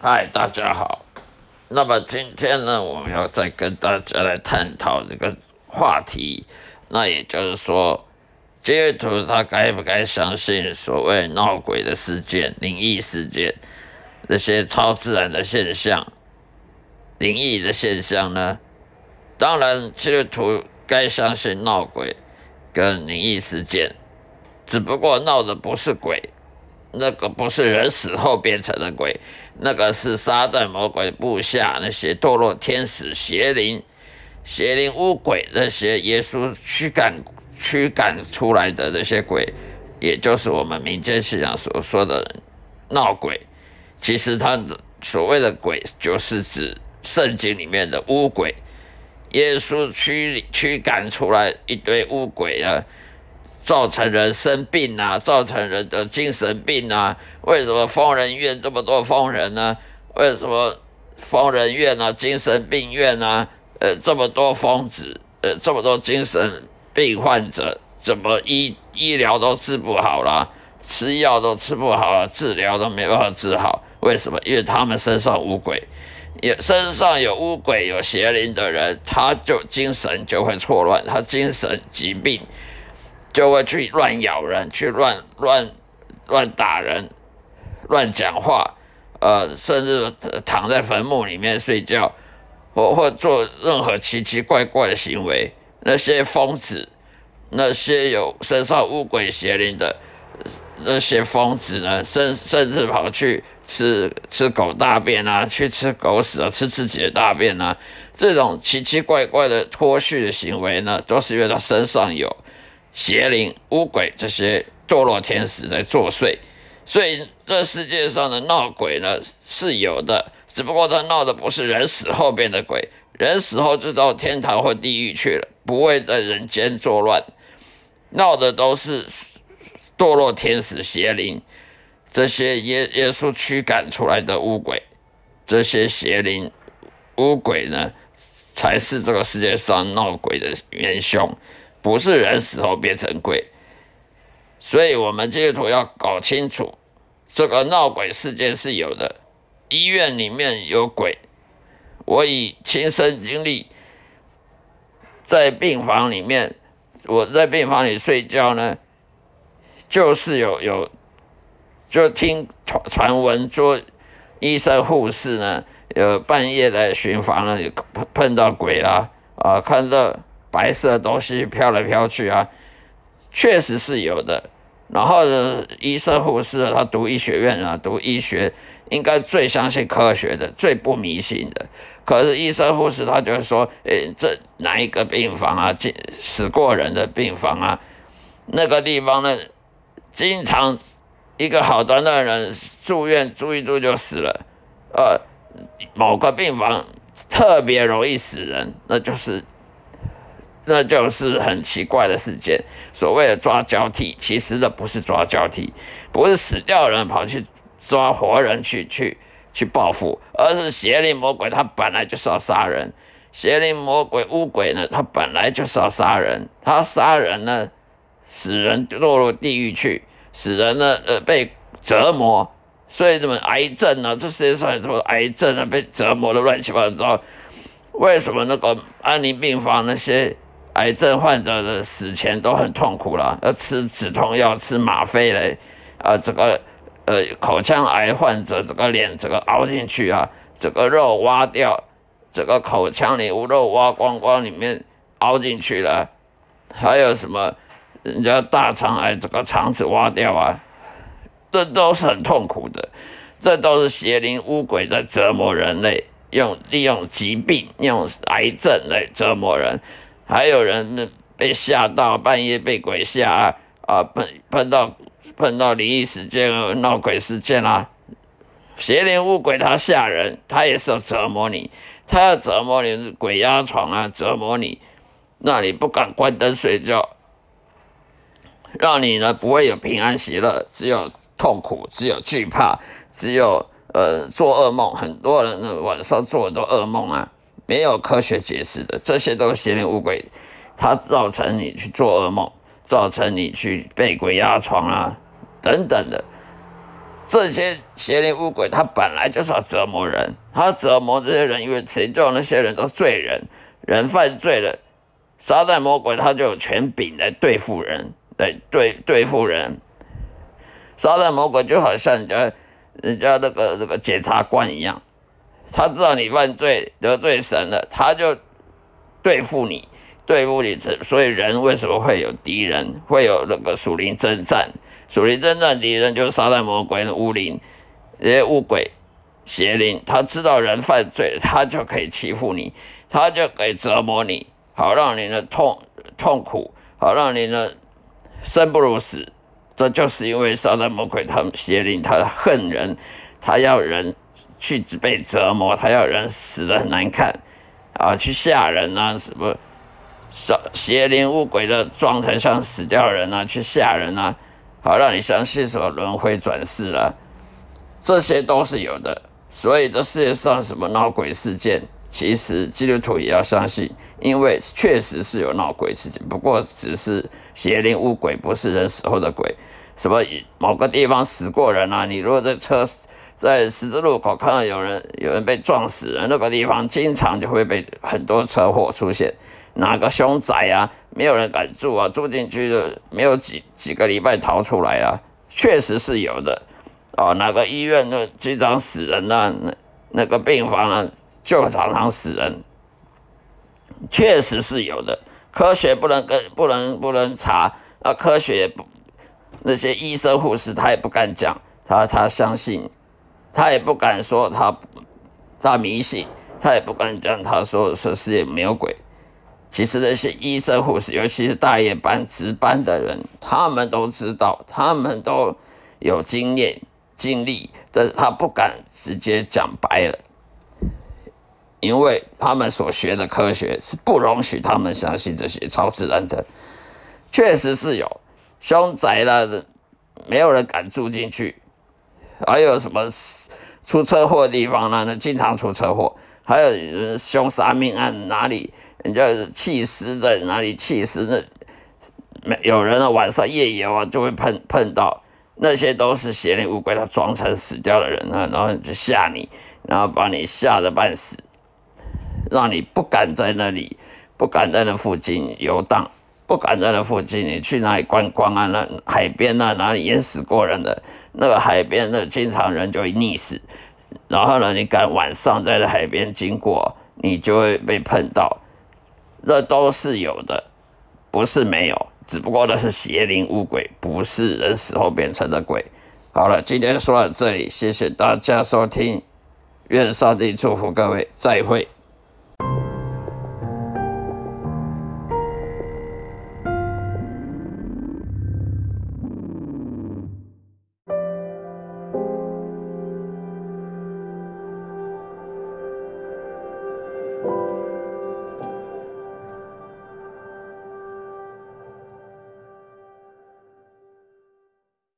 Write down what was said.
嗨，大家好。那么今天呢，我们要再跟大家来探讨这个话题。那也就是说，基督徒他该不该相信所谓闹鬼的事件、灵异事件、那些超自然的现象、灵异的现象呢？当然，基督徒该相信闹鬼跟灵异事件，只不过闹的不是鬼。那个不是人死后变成的鬼，那个是撒旦魔鬼部下那些堕落天使邪灵、邪灵巫鬼那些耶稣驱赶驱赶出来的那些鬼，也就是我们民间信仰所说的闹鬼。其实他的所谓的鬼，就是指圣经里面的巫鬼，耶稣驱驱赶出来一堆巫鬼啊。造成人生病啊，造成人的精神病啊。为什么疯人院这么多疯人呢？为什么疯人院啊、精神病院啊，呃，这么多疯子，呃，这么多精神病患者，怎么医医疗都治不好了，吃药都吃不好了，治疗都没办法治好？为什么？因为他们身上无鬼，有身上有乌鬼、有邪灵的人，他就精神就会错乱，他精神疾病。就会去乱咬人，去乱乱乱打人，乱讲话，呃，甚至躺在坟墓里面睡觉，或或做任何奇奇怪怪的行为。那些疯子，那些有身上乌鬼邪灵的那些疯子呢，甚甚至跑去吃吃狗大便啊，去吃狗屎啊，吃自己的大便啊，这种奇奇怪怪的脱序的行为呢，都是因为他身上有。邪灵、巫鬼这些堕落天使在作祟，所以这世界上的闹鬼呢是有的，只不过他闹的不是人死后变的鬼，人死后就到天堂或地狱去了，不会在人间作乱，闹的都是堕落天使、邪灵这些耶耶稣驱赶出来的巫鬼，这些邪灵、巫鬼呢才是这个世界上闹鬼的元凶。不是人死后变成鬼，所以我们基督徒要搞清楚，这个闹鬼事件是有的。医院里面有鬼，我以亲身经历，在病房里面，我在病房里睡觉呢，就是有有，就听传传闻说，医生护士呢，有半夜来巡房了，碰碰到鬼了啊，看到。白色的东西飘来飘去啊，确实是有的。然后呢，医生护士他读医学院啊，读医学应该最相信科学的，最不迷信的。可是医生护士他就是说，诶，这哪一个病房啊，进死过人的病房啊，那个地方呢，经常一个好端端的人住院住一住就死了。呃，某个病房特别容易死人，那就是。那就是很奇怪的事件。所谓的抓交替，其实的不是抓交替，不是死掉人跑去抓活人去去去报复，而是邪灵魔鬼他本来就是要杀人。邪灵魔鬼巫鬼呢，他本来就是要杀人。他杀人呢，使人落入地狱去，使人呢呃被折磨。所以什么癌症呢？这世界上有什么癌症啊？被折磨的乱七八糟。为什么那个安宁病房那些？癌症患者的死前都很痛苦了，要吃止痛药、吃吗啡嘞，啊，这个呃口腔癌患者这个脸这个凹进去啊，这个肉挖掉，这个口腔里无肉挖光光，里面凹进去了，还有什么人家大肠癌这个肠子挖掉啊，这都是很痛苦的，这都是邪灵巫鬼在折磨人类，用利用疾病、用癌症来折磨人。还有人被吓到，半夜被鬼吓啊！啊，碰碰到碰到灵异事件、闹鬼事件啦，邪灵物鬼他吓人，他也是要折磨你，他要折磨你鬼压床啊，折磨你，让你不敢关灯睡觉，让你呢不会有平安喜乐，只有痛苦，只有惧怕，只有呃做噩梦。很多人呢晚上做很多噩梦啊。没有科学解释的，这些都是邪灵乌鬼，它造成你去做噩梦，造成你去被鬼压床啊，等等的，这些邪灵污鬼，他本来就是要折磨人，他折磨这些人，因为谁叫那些人都罪人，人犯罪了，撒旦魔鬼他就有权柄来对付人，来对对付人。撒旦魔鬼就好像人家人家那个那个检察官一样，他知道你犯罪得罪神了，他就对付你，对付你。所以人为什么会有敌人，会有那个属灵征战？属灵征战敌人就是撒旦魔鬼的巫灵，这些巫鬼、邪灵，他知道人犯罪，他就可以欺负你，他就可以折磨你，好让你的痛痛苦，好让你的生不如死。这就是因为撒旦魔鬼他们邪灵，他恨人，他要人去被折磨，他要人死的很难看啊，去吓人啊，什么邪灵巫鬼的装成像死掉人啊，去吓人啊。好，让你相信什么轮回转世了，这些都是有的。所以这世界上什么闹鬼事件，其实基督徒也要相信，因为确实是有闹鬼事件，不过只是邪灵污鬼，不是人死后的鬼。什么某个地方死过人啊？你如果在车在十字路口看到有人有人被撞死了，那个地方经常就会被很多车祸出现。哪个凶宅啊？没有人敢住啊！住进去就没有几几个礼拜逃出来啊！确实是有的哦。哪个医院的经常死人呢？那那个病房呢就常常死人，确实是有的。科学不能跟不能不能查啊！科学不那些医生护士他也不敢讲，他他相信，他也不敢说他他迷信，他也不敢讲他说说世界没有鬼。其实那些医生护士，尤其是大夜班值班的人，他们都知道，他们都有经验、经历，但是他不敢直接讲白了，因为他们所学的科学是不容许他们相信这些超自然的。确实是有凶宅了，没有人敢住进去。还有什么出车祸的地方呢？那经常出车祸，还有凶杀命案哪里？人家弃尸在哪里？弃尸那没有人呢，晚上夜游啊，就会碰碰到那些都是邪灵乌龟，他装成死掉的人啊，然后就吓你，然后把你吓得半死，让你不敢在那里，不敢在那附近游荡，不敢在那附近，你去哪里观光啊？那海边啊，哪里淹死过人的？那个海边那经常人就会溺死，然后呢，你敢晚上在那海边经过，你就会被碰到。那都是有的，不是没有，只不过那是邪灵污鬼，不是人死后变成的鬼。好了，今天说到这里，谢谢大家收听，愿上帝祝福各位，再会。